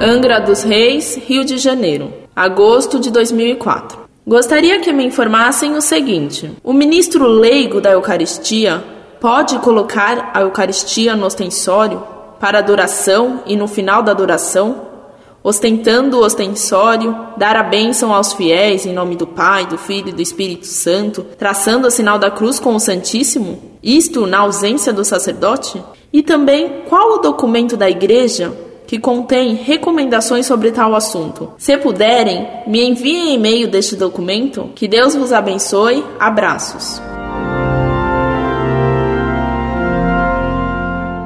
Angra dos Reis, Rio de Janeiro, agosto de 2004. Gostaria que me informassem o seguinte: o ministro leigo da Eucaristia pode colocar a Eucaristia no ostensório para adoração e no final da adoração, ostentando o ostensório, dar a bênção aos fiéis em nome do Pai, do Filho e do Espírito Santo, traçando o sinal da cruz com o Santíssimo, isto na ausência do sacerdote? E também qual o documento da Igreja que contém recomendações sobre tal assunto. Se puderem, me enviem e-mail deste documento. Que Deus vos abençoe. Abraços.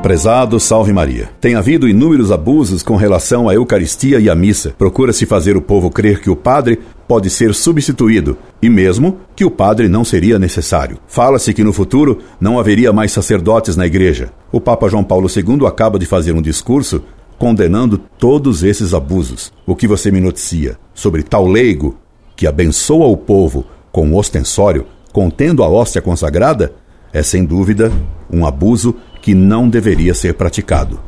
Prezado Salve Maria. Tem havido inúmeros abusos com relação à Eucaristia e à missa. Procura-se fazer o povo crer que o padre pode ser substituído e mesmo que o padre não seria necessário. Fala-se que no futuro não haveria mais sacerdotes na igreja. O Papa João Paulo II acaba de fazer um discurso condenando todos esses abusos. O que você me noticia sobre tal leigo que abençoa o povo com o ostensório, contendo a hóstia consagrada, é sem dúvida um abuso que não deveria ser praticado.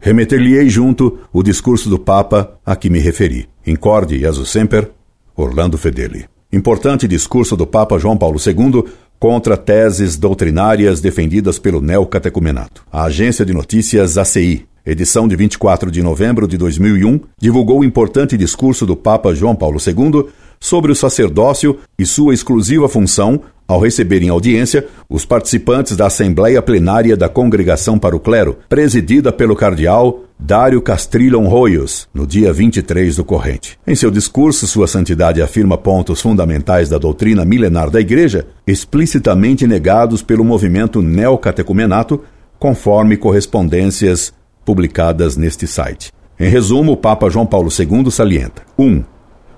Remeter-lhe-ei junto o discurso do Papa a que me referi. Incorde Jesus Semper, Orlando Fedeli. Importante discurso do Papa João Paulo II contra teses doutrinárias defendidas pelo neocatecumenato. A agência de notícias ACI, edição de 24 de novembro de 2001, divulgou o importante discurso do Papa João Paulo II sobre o sacerdócio e sua exclusiva função ao receber em audiência os participantes da Assembleia Plenária da Congregação para o Clero, presidida pelo cardeal Dário Castrilhon Royos, no dia 23 do corrente. Em seu discurso, Sua Santidade afirma pontos fundamentais da doutrina milenar da Igreja, explicitamente negados pelo movimento neocatecumenato, conforme correspondências publicadas neste site. Em resumo, o Papa João Paulo II salienta: 1. Um,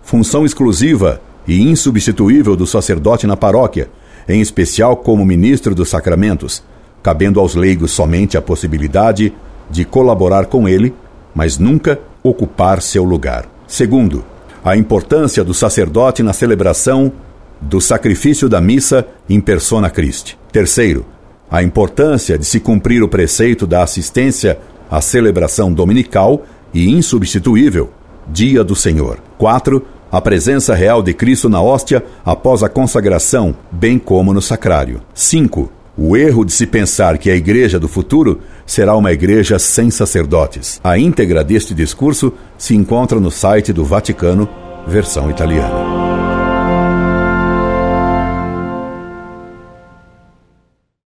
função exclusiva e insubstituível do sacerdote na paróquia, em especial como ministro dos sacramentos, cabendo aos leigos somente a possibilidade de colaborar com ele, mas nunca ocupar seu lugar. Segundo, a importância do sacerdote na celebração do sacrifício da missa in persona Christi. Terceiro, a importância de se cumprir o preceito da assistência à celebração dominical e insubstituível, Dia do Senhor. 4 a presença real de Cristo na hóstia após a consagração, bem como no sacrário. 5. O erro de se pensar que a igreja do futuro será uma igreja sem sacerdotes. A íntegra deste discurso se encontra no site do Vaticano, versão italiana.